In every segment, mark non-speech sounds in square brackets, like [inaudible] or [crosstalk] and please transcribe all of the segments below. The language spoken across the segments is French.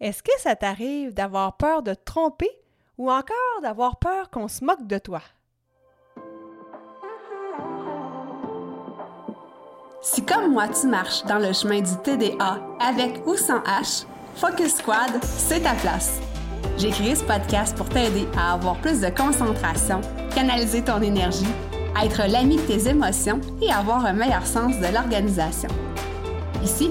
Est-ce que ça t'arrive d'avoir peur de te tromper ou encore d'avoir peur qu'on se moque de toi? Si comme moi tu marches dans le chemin du TDA avec ou sans H, Focus Squad, c'est ta place. J'ai créé ce podcast pour t'aider à avoir plus de concentration, canaliser ton énergie, être l'ami de tes émotions et avoir un meilleur sens de l'organisation. Ici,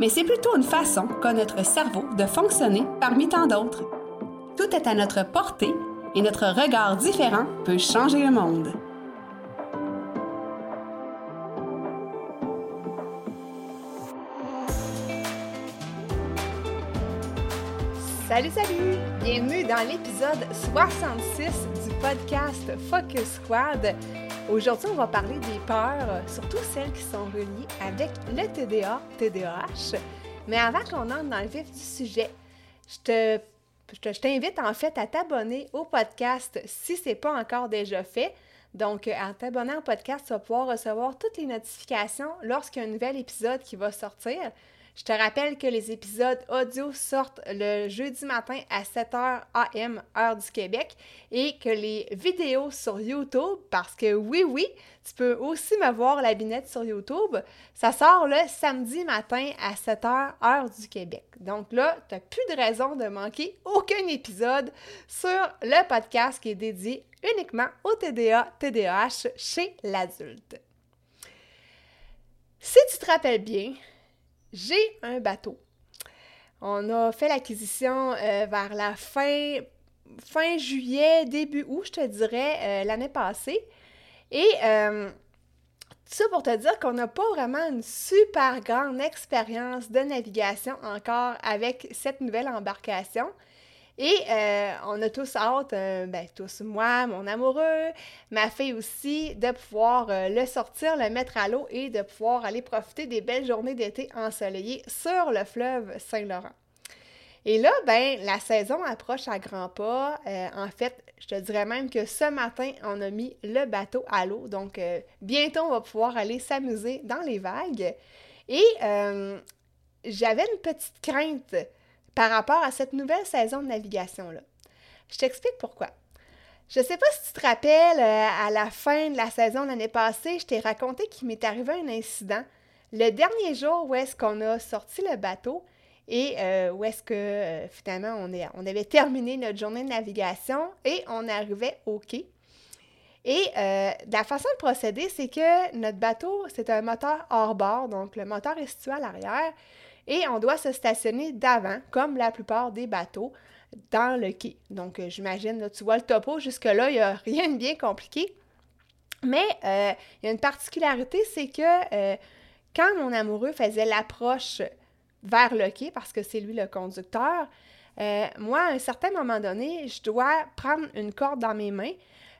mais c'est plutôt une façon qu'a notre cerveau de fonctionner parmi tant d'autres. Tout est à notre portée et notre regard différent peut changer le monde. Salut, salut! Bienvenue dans l'épisode 66 du podcast Focus Squad. Aujourd'hui, on va parler des peurs, surtout celles qui sont reliées avec le TDA, TDAH. Mais avant qu'on entre dans le vif du sujet, je te t'invite en fait à t'abonner au podcast si ce n'est pas encore déjà fait. Donc, en t'abonnant au podcast, tu vas pouvoir recevoir toutes les notifications lorsqu'il y a un nouvel épisode qui va sortir. Je te rappelle que les épisodes audio sortent le jeudi matin à 7h AM, heure du Québec, et que les vidéos sur YouTube, parce que oui, oui, tu peux aussi me voir la binette sur YouTube, ça sort le samedi matin à 7h, heure du Québec. Donc là, tu n'as plus de raison de manquer aucun épisode sur le podcast qui est dédié uniquement au TDA, TDAH chez l'adulte. Si tu te rappelles bien, j'ai un bateau. On a fait l'acquisition euh, vers la fin, fin juillet, début août, je te dirais, euh, l'année passée. Et euh, ça pour te dire qu'on n'a pas vraiment une super grande expérience de navigation encore avec cette nouvelle embarcation. Et euh, on a tous hâte, euh, ben, tous moi, mon amoureux, ma fille aussi, de pouvoir euh, le sortir, le mettre à l'eau et de pouvoir aller profiter des belles journées d'été ensoleillées sur le fleuve Saint-Laurent. Et là, ben, la saison approche à grands pas. en fait, je te dirais même que ce matin, on a mis le bateau à l'eau. Donc, bientôt, on va pouvoir aller s'amuser dans les vagues. Et j'avais une petite crainte par rapport à cette nouvelle saison de navigation-là. Je t'explique pourquoi. Je ne sais pas si tu te rappelles, euh, à la fin de la saison l'année passée, je t'ai raconté qu'il m'est arrivé un incident le dernier jour où est-ce qu'on a sorti le bateau et euh, où est-ce que euh, finalement on, avait terminé notre journée de navigation et on arrivait au quai. Et la façon de procéder, c'est que notre bateau, c'est un moteur hors bord, donc le moteur est situé à l'arrière et on doit se stationner d'avant, comme la plupart des bateaux, dans le quai. Donc, euh, j'imagine, tu vois le topo, jusque-là, il n'y a rien de bien compliqué. Mais euh, il y a une particularité, c'est que euh, quand mon amoureux faisait l'approche vers le quai, parce que c'est lui le conducteur, moi, à un certain moment donné, je dois prendre une corde dans mes mains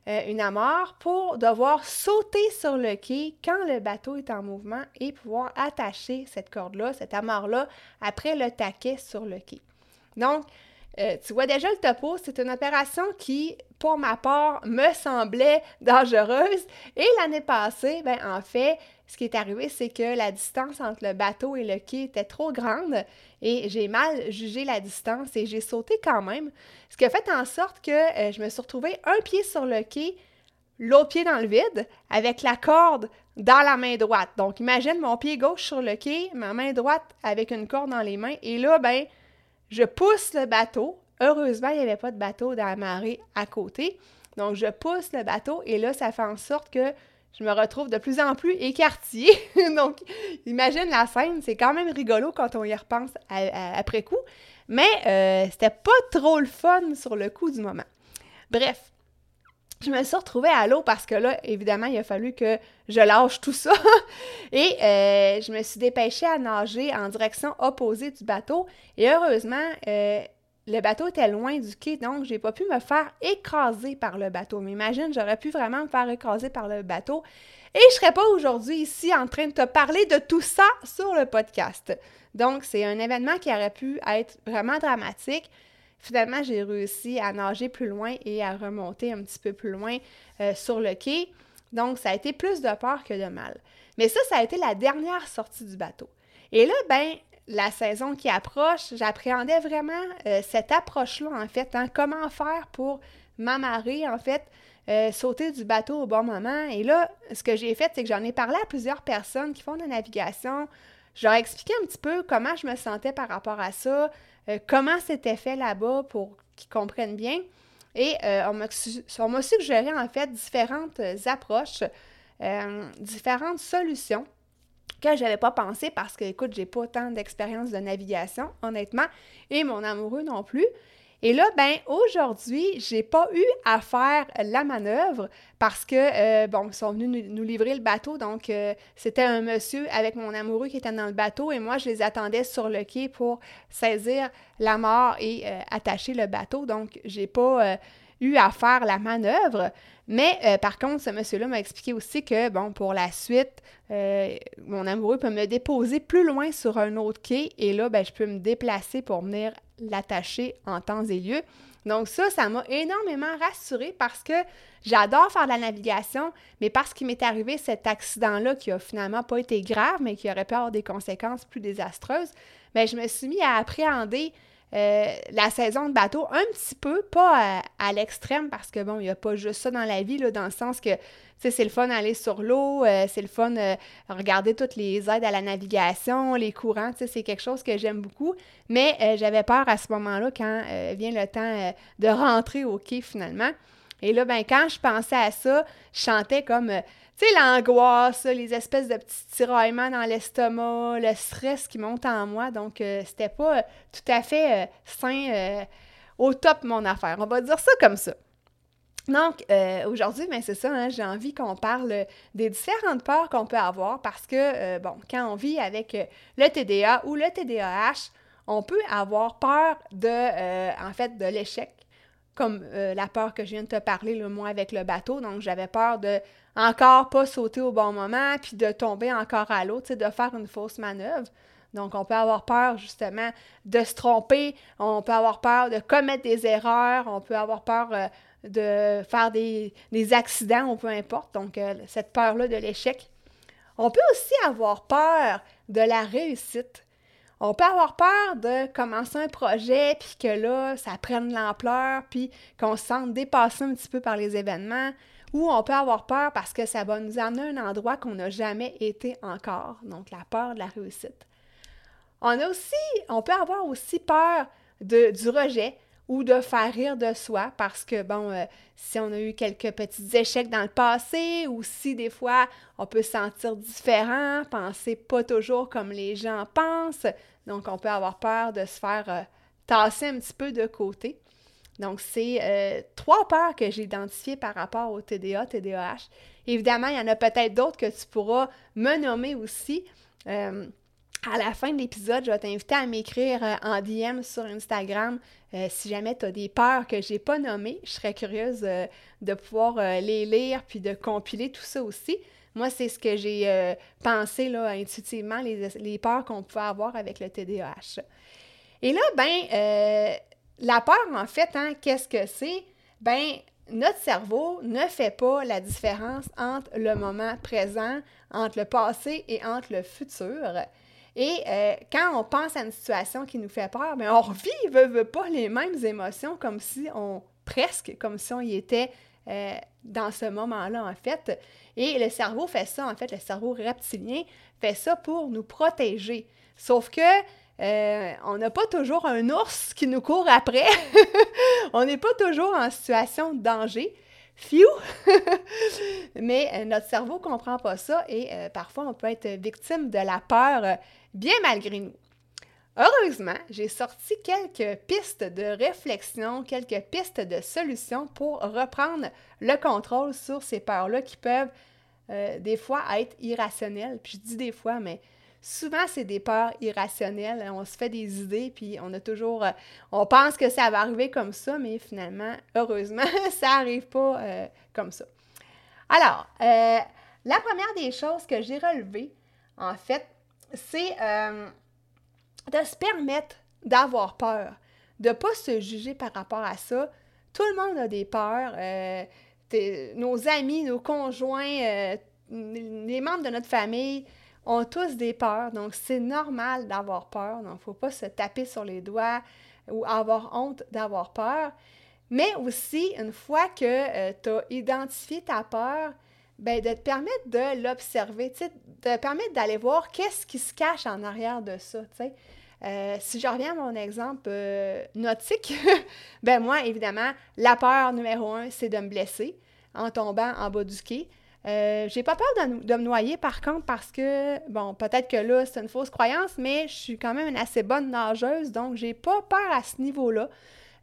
euh, une amarre pour devoir sauter sur le quai quand le bateau est en mouvement et pouvoir attacher cette corde-là, cette amarre-là, après le taquet sur le quai. Donc, euh, tu vois déjà le topo, c'est une opération qui, pour ma part, me semblait dangereuse. Et l'année passée, ben, en fait, ce qui est arrivé, c'est que la distance entre le bateau et le quai était trop grande et j'ai mal jugé la distance et j'ai sauté quand même. Ce qui a fait en sorte que euh, je me suis retrouvée un pied sur le quai, l'autre pied dans le vide, avec la corde dans la main droite. Donc, imagine mon pied gauche sur le quai, ma main droite avec une corde dans les mains. Et là, ben, je pousse le bateau. Heureusement, il n'y avait pas de bateau dans la marée à côté. Donc, je pousse le bateau et là, ça fait en sorte que je me retrouve de plus en plus écartillée. [laughs] Donc, imagine la scène, c'est quand même rigolo quand on y repense après coup. Mais euh, c'était pas trop le fun sur le coup du moment. Bref, je me suis retrouvée à l'eau parce que là, évidemment, il a fallu que je lâche tout ça. [laughs] Et euh, je me suis dépêchée à nager en direction opposée du bateau. Et heureusement, euh, le bateau était loin du quai, donc j'ai pas pu me faire écraser par le bateau. Mais imagine, j'aurais pu vraiment me faire écraser par le bateau. Et je serais pas aujourd'hui ici en train de te parler de tout ça sur le podcast. Donc, c'est un événement qui aurait pu être vraiment dramatique. Finalement, j'ai réussi à nager plus loin et à remonter un petit peu plus loin euh, sur le quai. Donc, ça a été plus de peur que de mal. Mais ça, ça a été la dernière sortie du bateau. Et là, ben, la saison qui approche, j'appréhendais vraiment euh, cette approche-là, en fait. Hein. comment faire pour m'amarrer, en fait, euh, sauter du bateau au bon moment? Et là, ce que j'ai fait, c'est que j'en ai parlé à plusieurs personnes qui font de la navigation. Je leur ai expliqué un petit peu comment je me sentais par rapport à ça, euh, comment c'était fait là-bas pour qu'ils comprennent bien? Et on m'a suggéré, en fait, différentes approches, différentes solutions que j'avais pas pensé parce que, écoute, j'ai pas tant d'expérience de navigation, honnêtement, et mon amoureux non plus. Et là, ben aujourd'hui, j'ai pas eu à faire la manœuvre parce que, euh, bon, ils sont venus nous, livrer le bateau. Donc, euh, c'était un monsieur avec mon amoureux qui était dans le bateau et moi, je les attendais sur le quai pour saisir la mort et euh, attacher le bateau. Donc, j'ai pas eu à faire la manœuvre. Mais euh, par contre, ce monsieur-là m'a expliqué aussi que, bon, pour la suite, euh, mon amoureux peut me déposer plus loin sur un autre quai et là, ben, je peux me déplacer pour venir l'attacher en temps et lieu. Donc ça, ça m'a énormément rassurée parce que j'adore faire de la navigation, mais parce qu'il m'est arrivé cet accident-là qui a finalement pas été grave, mais qui aurait pu avoir des conséquences plus désastreuses, bien, je me suis mis à appréhender euh, la saison de bateau un petit peu, pas à, l'extrême, parce que bon, il n'y a pas juste ça dans la vie, dans le sens que c'est le fun d'aller sur l'eau, euh, c'est le fun euh, regarder toutes les aides à la navigation, les courants, c'est quelque chose que j'aime beaucoup. Mais j'avais peur à ce moment-là quand vient le temps de rentrer au quai finalement. Et là, ben, quand je pensais à ça, je chantais comme tu l'angoisse, les espèces de petits tiraillements dans l'estomac, le stress qui monte en moi. Donc, euh, c'était pas euh, tout à fait euh, sain au top mon affaire. On va dire ça comme ça. Donc, aujourd'hui, ben, c'est ça, hein, j'ai envie qu'on parle des différentes peurs qu'on peut avoir parce que, bon, quand on vit avec le TDA ou le TDAH, on peut avoir peur de, en fait, de l'échec, comme la peur que je viens de te parler, le moi, avec le bateau. Donc, j'avais peur de encore pas sauter au bon moment, puis de tomber encore à l'eau, de faire une fausse manœuvre. Donc, on peut avoir peur justement de se tromper, on peut avoir peur de commettre des erreurs, on peut avoir peur euh, de faire des, accidents ou peu importe. Donc, euh, cette peur-là de l'échec. On peut aussi avoir peur de la réussite. On peut avoir peur de commencer un projet, puis que là, ça prenne l'ampleur, puis qu'on se sente dépassé un petit peu par les événements ou on peut avoir peur parce que ça va nous amener à un endroit qu'on n'a jamais été encore, donc la peur de la réussite. On a aussi, on peut avoir aussi peur du rejet ou de faire rire de soi parce que, bon, euh, si on a eu quelques petits échecs dans le passé ou si des fois on peut se sentir différent, penser pas toujours comme les gens pensent, donc on peut avoir peur de se faire euh, tasser un petit peu de côté. Donc, c'est euh, trois peurs que j'ai identifiées par rapport au TDA, TDAH. Évidemment, il y en a peut-être d'autres que tu pourras me nommer aussi. Euh, à la fin de l'épisode, je vais t'inviter à m'écrire euh, en DM sur Instagram si jamais tu as des peurs que je n'ai pas nommées. Je serais curieuse de pouvoir les lire puis de compiler tout ça aussi. Moi, c'est ce que j'ai pensé là, intuitivement, les, les peurs qu'on pouvait avoir avec le TDAH. Et là, ben, la peur, en fait, hein, qu'est-ce que c'est? Ben, notre cerveau ne fait pas la différence entre le moment présent, entre le passé et entre le futur. Et euh, quand on pense à une situation qui nous fait peur, ben on revit, veut, veut pas les mêmes émotions comme si on, presque comme si on y était euh, dans ce moment-là, en fait. Et le cerveau fait ça, en fait, le cerveau reptilien fait ça pour nous protéger. Sauf que euh, on n'a pas toujours un ours qui nous court après. [laughs] on n'est pas toujours en situation de danger. Fiou! [laughs] Mais euh, notre cerveau ne comprend pas ça et euh, parfois on peut être victime de la peur bien malgré nous. Heureusement, j'ai sorti quelques pistes de réflexion, quelques pistes de solutions pour reprendre le contrôle sur ces peurs-là qui peuvent des fois être irrationnelles. Puis je dis des fois, mais souvent, c'est des peurs irrationnelles. On se fait des idées, puis on a toujours... Euh, on pense que ça va arriver comme ça, mais finalement, heureusement, [laughs] ça n'arrive pas euh, comme ça. Alors, euh, la première des choses que j'ai relevées, en fait, c'est de se permettre d'avoir peur, de ne pas se juger par rapport à ça. Tout le monde a des peurs. nos amis, nos conjoints, les membres de notre famille, ont tous des peurs, donc c'est normal d'avoir peur. Donc, il ne faut pas se taper sur les doigts ou avoir honte d'avoir peur. Mais aussi, une fois que euh, tu as identifié ta peur, ben, de te permettre de l'observer, de te permettre d'aller voir qu'est-ce qui se cache en arrière de ça. Euh, si je reviens à mon exemple euh, nautique, [laughs] ben moi, évidemment, la peur numéro un, c'est de me blesser en tombant en bas du quai. Euh, j'ai pas peur de, me noyer, par contre, parce que, bon, peut-être que là, c'est une fausse croyance, mais je suis quand même une assez bonne nageuse, donc j'ai pas peur à ce niveau-là.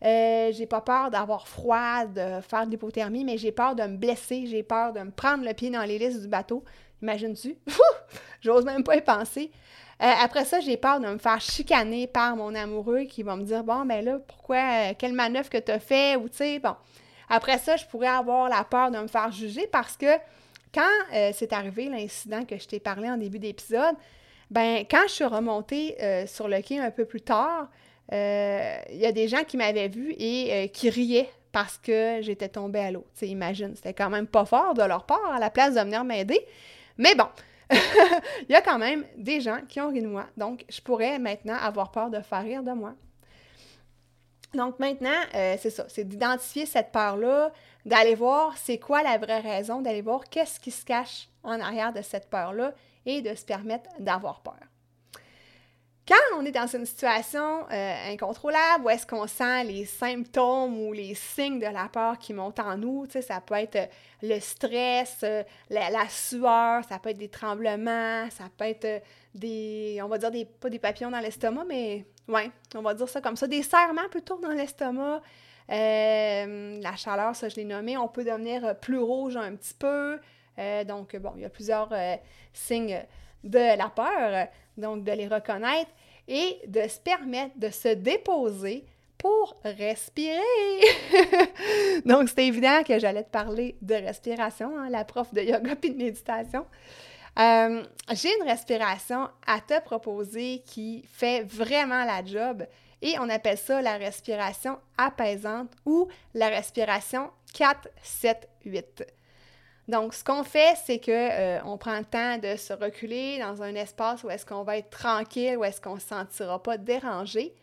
Euh, j'ai pas peur d'avoir froid, de faire de l'hypothermie, mais j'ai peur de me blesser, j'ai peur de me prendre le pied dans l'hélice du bateau. Imagines-tu? [laughs] J'ose même pas y penser. Euh, après ça, j'ai peur de me faire chicaner par mon amoureux qui va me dire Bon, ben là, pourquoi, quelle manœuvre que tu as fait, ou tu sais, bon. Après ça, je pourrais avoir la peur de me faire juger parce que quand euh, c'est arrivé l'incident que je t'ai parlé en début d'épisode, ben quand je suis remontée euh, sur le quai un peu plus tard, euh, il y a des gens qui m'avaient vu et qui riaient parce que j'étais tombée à l'eau. Tu imagine, c'était quand même pas fort de leur part à la place de venir m'aider. Mais bon, [laughs] il y a quand même des gens qui ont ri de moi. Donc, je pourrais maintenant avoir peur de faire rire de moi. Donc maintenant, c'est ça, c'est d'identifier cette peur-là, d'aller voir c'est quoi la vraie raison, d'aller voir qu'est-ce qui se cache en arrière de cette peur-là et de se permettre d'avoir peur. Quand on est dans une situation euh, incontrôlable, où est-ce qu'on sent les symptômes ou les signes de la peur qui montent en nous, ça peut être euh, le stress, euh, la, sueur, ça peut être des tremblements, ça peut être des, on va dire des, pas des papillons dans l'estomac, mais ouais, on va dire ça comme ça, des serrements plutôt dans l'estomac, euh, la chaleur, ça je l'ai nommé, on peut devenir plus rouge un petit peu. Euh, donc, bon, il y a plusieurs euh, signes de la peur, donc de les reconnaître et de se permettre de se déposer pour respirer. [laughs] donc, c'était évident que j'allais te parler de respiration, hein, la prof de yoga puis de méditation. J'ai une respiration à te proposer qui fait vraiment la job et on appelle ça la respiration apaisante ou la respiration 4-7-8. Donc, ce qu'on fait, c'est qu'on euh, prend le temps de se reculer dans un espace où est-ce qu'on va être tranquille, où est-ce qu'on ne se sentira pas dérangé.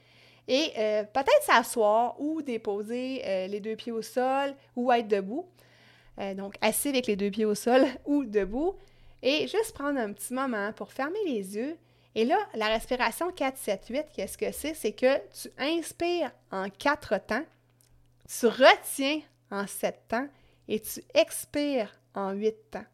Et euh, peut-être s'asseoir ou déposer euh, les deux pieds au sol ou être debout. donc, assis avec les deux pieds au sol [laughs] ou debout. Et juste prendre un petit moment pour fermer les yeux et là, la respiration 4-7-8, qu'est-ce que c'est? C'est que tu inspires en 4 temps, tu retiens en 7 temps et tu expires en 8 temps.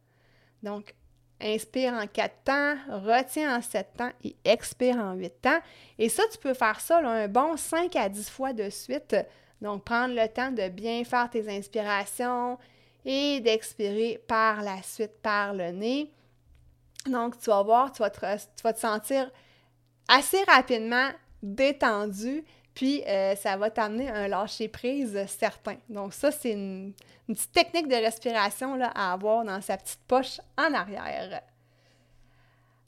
Donc, inspire en 4 temps, retiens en 7 temps et expire en 8 temps. Et ça, tu peux faire ça un bon 5 à 10 fois de suite. Donc, prendre le temps de bien faire tes inspirations et d'expirer par la suite par le nez. Donc, tu vas voir, tu vas te, sentir assez rapidement détendu, puis euh, ça va t'amener un lâcher-prise certain. Donc, ça, c'est une, petite technique de respiration là, à avoir dans sa petite poche en arrière.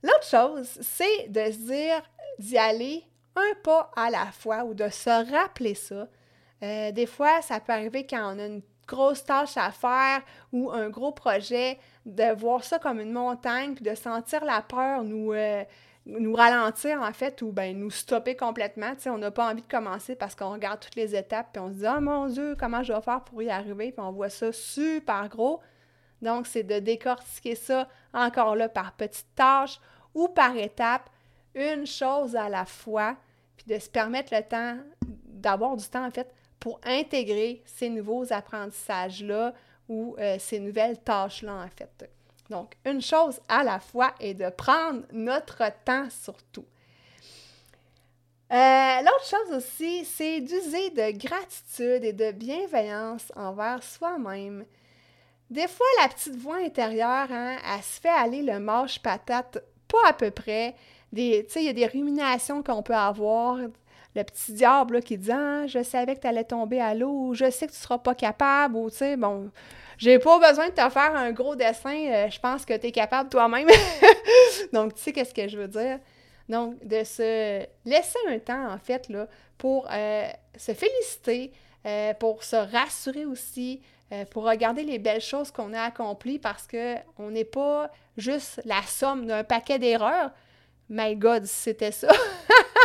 L'autre chose, c'est de se dire d'y aller un pas à la fois ou de se rappeler ça. Euh, des fois, ça peut arriver quand on a une grosse tâche à faire ou un gros projet, de voir ça comme une montagne, puis de sentir la peur nous, euh, ralentir, en fait, ou ben, nous stopper complètement. Tu sais, on n'a pas envie de commencer parce qu'on regarde toutes les étapes, puis on se dit « Oh mon Dieu, comment je vais faire pour y arriver? » Puis on voit ça super gros. Donc, c'est de décortiquer ça encore là par petites tâches ou par étapes, une chose à la fois, puis de se permettre le temps, d'avoir du temps, en fait, pour intégrer ces nouveaux apprentissages-là ou euh, ces nouvelles tâches-là, en fait. Donc, une chose à la fois et de prendre notre temps surtout. Euh, l'autre chose aussi, c'est d'user de gratitude et de bienveillance envers soi-même. Des fois, la petite voix intérieure, hein, elle se fait aller le mâche patate, pas à peu près. des, il y a des ruminations qu'on peut avoir. Le petit diable qui dit ah, Je savais que tu allais tomber à l'eau, je sais que tu ne seras pas capable, ou tu sais, bon, j'ai pas besoin de te faire un gros dessin, euh, je pense que tu es capable toi-même. [laughs] Donc, tu sais qu'est-ce que je veux dire? Donc, de se laisser un temps, en fait, là, pour euh, se féliciter, euh, pour se rassurer aussi, pour regarder les belles choses qu'on a accomplies parce qu'on n'est pas juste la somme d'un paquet d'erreurs. My God, c'était ça! [laughs]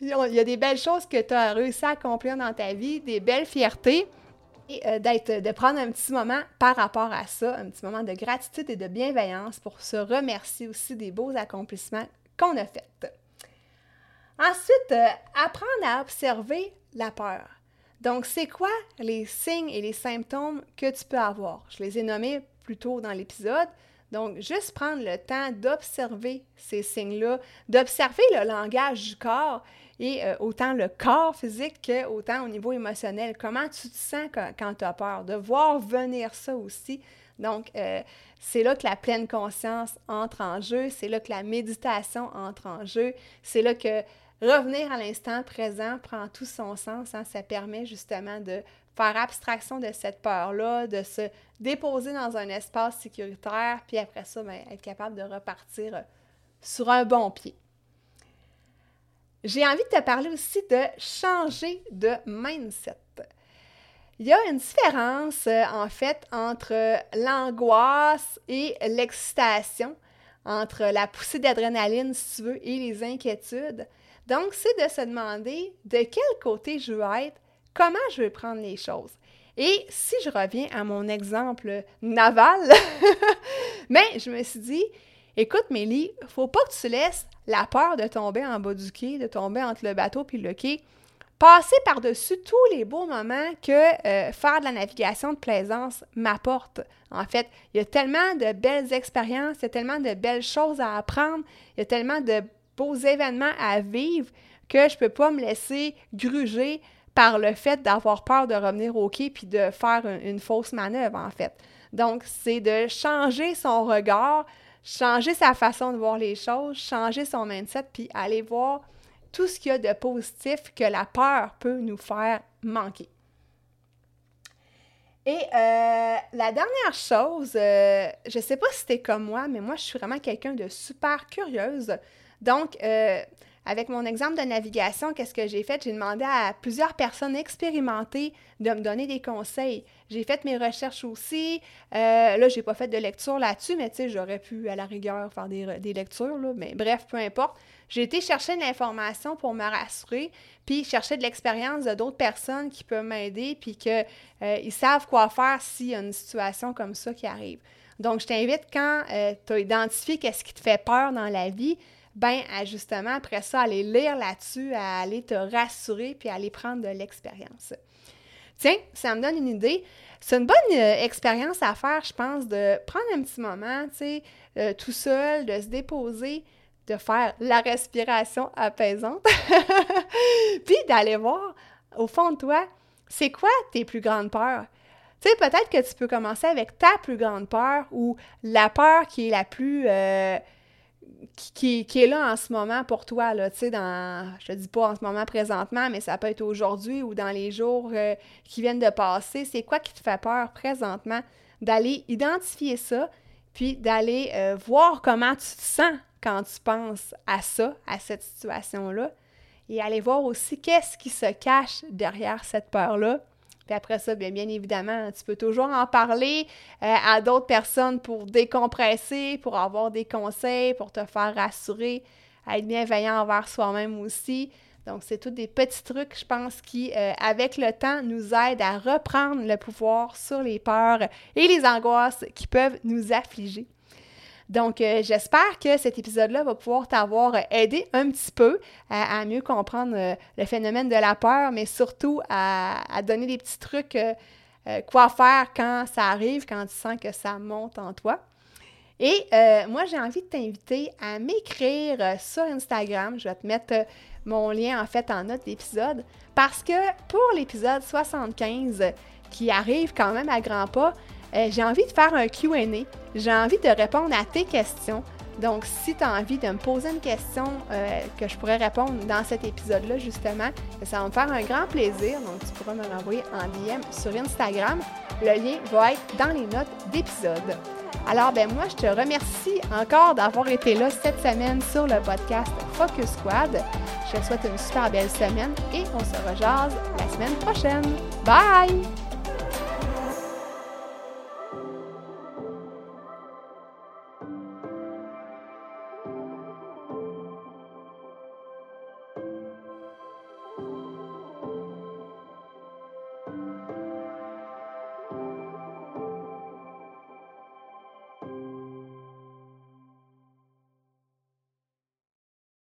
Il y a des belles choses que tu as réussi à accomplir dans ta vie, des belles fiertés et euh, de prendre un petit moment par rapport à ça, un petit moment de gratitude et de bienveillance pour se remercier aussi des beaux accomplissements qu'on a faits. Ensuite, euh, apprendre à observer la peur. Donc, c'est quoi les signes et les symptômes que tu peux avoir? Je les ai nommés plus tôt dans l'épisode. Donc, juste prendre le temps d'observer ces signes-là, d'observer le langage du corps et euh, autant le corps physique que autant au niveau émotionnel. Comment tu te sens quand, tu as peur? De voir venir ça aussi. Donc, euh, c'est là que la pleine conscience entre en jeu, c'est là que la méditation entre en jeu, c'est là que revenir à l'instant présent prend tout son sens. Hein. Ça permet justement de faire abstraction de cette peur-là, de se déposer dans un espace sécuritaire, puis après ça, ben, être capable de repartir euh, sur un bon pied. J'ai envie de te parler aussi de changer de mindset. Il y a une différence, euh, en fait, entre l'angoisse et l'excitation, entre la poussée d'adrénaline, si tu veux, et les inquiétudes. Donc, c'est de se demander de quel côté je veux être, comment je veux prendre les choses. Et si je reviens à mon exemple naval, mais [laughs] je me suis dit, écoute Mélie, faut pas que tu laisses la peur de tomber en bas du quai, de tomber entre le bateau et le quai, passer par-dessus tous les beaux moments que euh, faire de la navigation de plaisance m'apporte. En fait, il y a tellement de belles expériences, il y a tellement de belles choses à apprendre, il y a tellement de beaux événements à vivre que je ne peux pas me laisser gruger par le fait d'avoir peur de revenir au quai puis de faire une fausse manœuvre, en fait. Donc, c'est de changer son regard, changer sa façon de voir les choses, changer son mindset, puis aller voir tout ce qu'il y a de positif que la peur peut nous faire manquer. Et euh, la dernière chose, euh, je ne sais pas si c'était comme moi, mais moi, je suis vraiment quelqu'un de super curieuse. Donc, euh, avec mon exemple de navigation, qu'est-ce que j'ai fait? J'ai demandé à plusieurs personnes expérimentées de me donner des conseils. J'ai fait mes recherches aussi. Euh, là, je n'ai pas fait de lecture là-dessus, mais tu sais, j'aurais pu à la rigueur faire des, lectures, là, mais bref, peu importe. J'ai été chercher de l'information pour me rassurer, puis chercher de l'expérience de d'autres personnes qui peuvent m'aider, puis qu'ils euh, savent quoi faire s'il y a une situation comme ça qui arrive. Donc, je t'invite quand euh, tu as identifié qu'est-ce qui te fait peur dans la vie, ben justement, après ça, aller lire là-dessus, à aller te rassurer, puis aller prendre de l'expérience. Tiens, ça me donne une idée. C'est une bonne euh, expérience à faire, je pense, de prendre un petit moment, tu sais, euh, tout seul, de se déposer, de faire la respiration apaisante, [laughs] puis d'aller voir au fond de toi, c'est quoi tes plus grandes peurs? Tu sais, peut-être que tu peux commencer avec ta plus grande peur ou la peur qui est la plus... Euh, qui, est là en ce moment pour toi, là, tu sais, dans, je te dis pas en ce moment présentement, mais ça peut être aujourd'hui ou dans les jours euh, qui viennent de passer. C'est quoi qui te fait peur présentement? D'aller identifier ça, puis d'aller euh, voir comment tu te sens quand tu penses à ça, à cette situation-là, et aller voir aussi qu'est-ce qui se cache derrière cette peur-là? Puis après ça, bien, bien évidemment, tu peux toujours en parler euh, à d'autres personnes pour décompresser, pour avoir des conseils, pour te faire rassurer, être bienveillant envers soi-même aussi. Donc, c'est tous des petits trucs, je pense, qui, euh, avec le temps, nous aident à reprendre le pouvoir sur les peurs et les angoisses qui peuvent nous affliger. Donc, euh, j'espère que cet épisode-là va pouvoir t'avoir aidé un petit peu à, mieux comprendre euh, le phénomène de la peur, mais surtout à, donner des petits trucs, euh, quoi faire quand ça arrive, quand tu sens que ça monte en toi. Et moi, j'ai envie de t'inviter à m'écrire sur Instagram. Je vais te mettre mon lien en fait en note d'épisode parce que pour l'épisode 75 qui arrive quand même à grands pas, euh, j'ai envie de faire un QA. J'ai envie de répondre à tes questions. Donc, si tu as envie de me poser une question euh, que je pourrais répondre dans cet épisode-là, justement, ça va me faire un grand plaisir. Donc, tu pourras me l'envoyer en DM sur Instagram. Le lien va être dans les notes d'épisode. Alors, ben moi, je te remercie encore d'avoir été là cette semaine sur le podcast Focus Squad. Je te souhaite une super belle semaine et on se rejase la semaine prochaine. Bye!